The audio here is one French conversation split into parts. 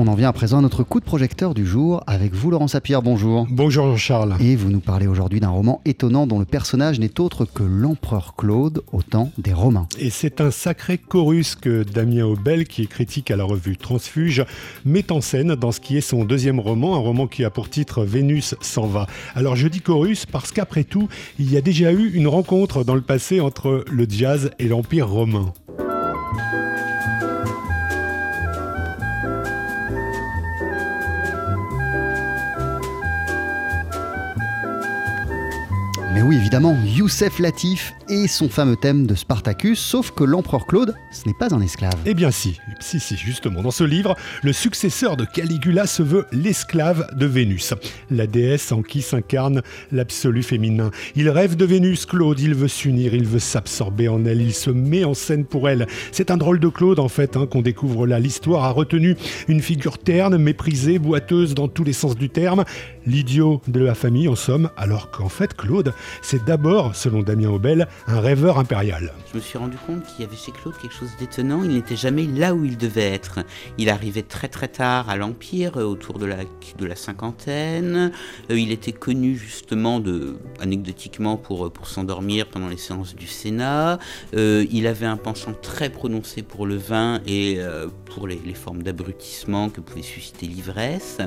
On en vient à présent à notre coup de projecteur du jour avec vous Laurent Sapir, bonjour. Bonjour Charles. Et vous nous parlez aujourd'hui d'un roman étonnant dont le personnage n'est autre que l'empereur Claude au temps des Romains. Et c'est un sacré chorus que Damien Aubel, qui est critique à la revue Transfuge, met en scène dans ce qui est son deuxième roman, un roman qui a pour titre Vénus s'en va. Alors je dis chorus parce qu'après tout, il y a déjà eu une rencontre dans le passé entre le jazz et l'Empire romain. Oui, évidemment, Youssef Latif et son fameux thème de Spartacus, sauf que l'empereur Claude, ce n'est pas un esclave. Eh bien si, si, si, justement. Dans ce livre, le successeur de Caligula se veut l'esclave de Vénus, la déesse en qui s'incarne l'absolu féminin. Il rêve de Vénus, Claude, il veut s'unir, il veut s'absorber en elle, il se met en scène pour elle. C'est un drôle de Claude, en fait, hein, qu'on découvre là. L'histoire a retenu une figure terne, méprisée, boiteuse dans tous les sens du terme, l'idiot de la famille, en somme, alors qu'en fait, Claude, c'est d'abord, selon Damien Aubel, un rêveur impérial. Je me suis rendu compte qu'il y avait chez Claude quelque chose d'étonnant. Il n'était jamais là où il devait être. Il arrivait très très tard à l'Empire, euh, autour de la, de la cinquantaine. Euh, il était connu justement de, anecdotiquement pour, euh, pour s'endormir pendant les séances du Sénat. il avait un penchant très prononcé pour le vin et pour les, les formes d'abrutissement que pouvait susciter l'ivresse.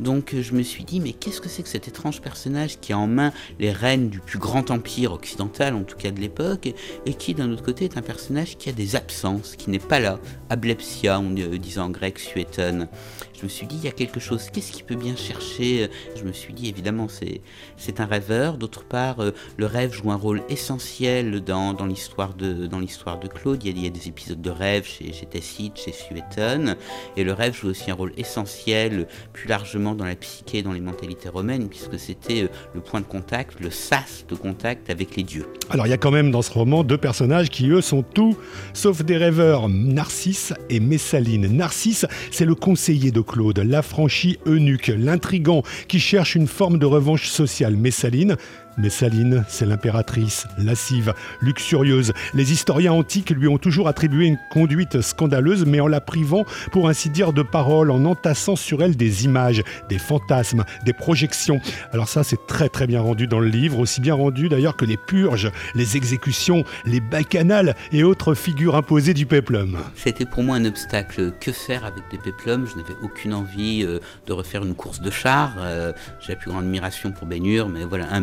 Donc je me suis dit, mais qu'est-ce que c'est que cet étrange personnage qui a en main les rênes du plus grand empire occidental, en tout cas de l'époque, et qui d'un autre côté est un personnage qui a des absences, qui n'est pas là, ablepsia, on disait en grec, suétone. Je me suis dit, il y a quelque chose, qu'est-ce qu'il peut bien chercher? Je me suis dit, évidemment, c'est, un rêveur. D'autre part, euh, le rêve joue un rôle essentiel dans, dans, l'histoire, de, de Claude. Il y, a, il y a des épisodes de rêve chez, chez Tacite, chez Suétone, et le rêve joue aussi un rôle essentiel, plus largement dans la psyché, dans les mentalités romaines, puisque c'était euh, le point de contact, le sas de contact avec les dieux. Alors il y a quand même dans ce roman deux personnages qui eux sont tout sauf des rêveurs, Narcisse et Messaline. Narcisse, c'est le conseiller de Claude, l'affranchi eunuque, l'intrigant qui cherche une forme de revanche sociale. Messaline, Messaline, c'est l'impératrice, lascive, luxurieuse. Les historiens antiques lui ont toujours attribué une conduite scandaleuse, mais en la privant, pour ainsi dire, de paroles, en entassant sur elle des images, des fantasmes, des projections. Alors ça, c'est très très bien rendu dans le livre, aussi bien rendu d'ailleurs que les purges, les exécutions, les bacchanales et autres figures imposées du péplum. C'était pour moi un obstacle. Que faire avec des péplums Je n'avais aucune envie euh, de refaire une course de char. Euh, j'ai la plus grande admiration pour Baignure, mais voilà, un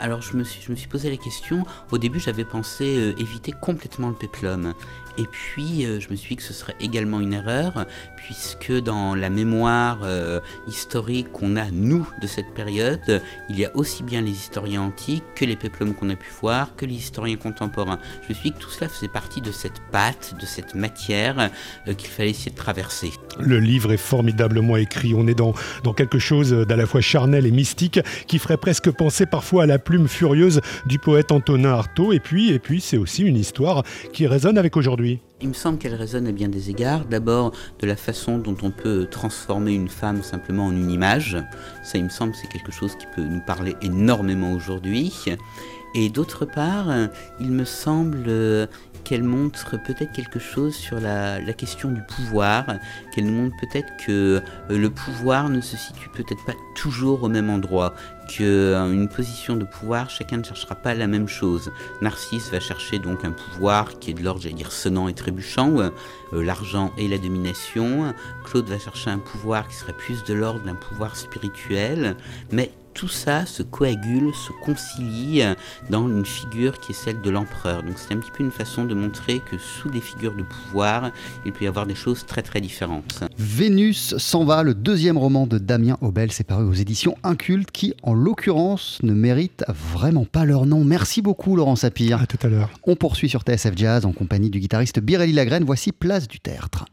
Alors je me suis, je me suis posé la question, au début j'avais pensé euh, éviter complètement le péplum. Et puis euh, je me suis dit que ce serait également une erreur, puisque dans la mémoire euh, historique qu'on a, nous, de cette période, il y a aussi bien les historiens antiques que les péplums qu'on a pu voir, que les historiens contemporains. Je me suis dit que tout cela faisait partie de cette pâte, de cette matière qu'il fallait essayer de traverser. Le livre est formidablement écrit, on est dans, dans quelque chose d'à la fois charnel et mystique qui ferait presque penser parfois à la plume furieuse du poète Antonin Artaud. Et puis, et puis c'est aussi une histoire qui résonne avec aujourd'hui. Il me semble qu'elle résonne à bien des égards. D'abord, de la façon dont on peut transformer une femme simplement en une image. Ça, il me semble, c'est quelque chose qui peut nous parler énormément aujourd'hui. Et d'autre part, il me semble qu'elle montre peut-être quelque chose sur la, question du pouvoir, qu'elle nous montre peut-être que euh, le pouvoir ne se situe peut-être pas toujours au même endroit, qu'une euh, position de pouvoir, chacun ne cherchera pas la même chose. Narcisse va chercher donc un pouvoir qui est de l'ordre, j'allais dire, sonnant et trébuchant, euh, l'argent et la domination. Claude va chercher un pouvoir qui serait plus de l'ordre d'un pouvoir spirituel, mais tout ça se coagule, se concilie dans une figure qui est celle de l'empereur. Donc c'est un petit peu une façon de montrer que sous des figures de pouvoir, il peut y avoir des choses très très différentes. Vénus s'en va, le deuxième roman de Damien Aubel, c'est paru aux éditions Inculte, qui en l'occurrence ne mérite vraiment pas leur nom. Merci beaucoup Laurent Sapir. À tout à l'heure. On poursuit sur TSF Jazz en compagnie du guitariste Birelli Lagrène. Voici Place du Tertre.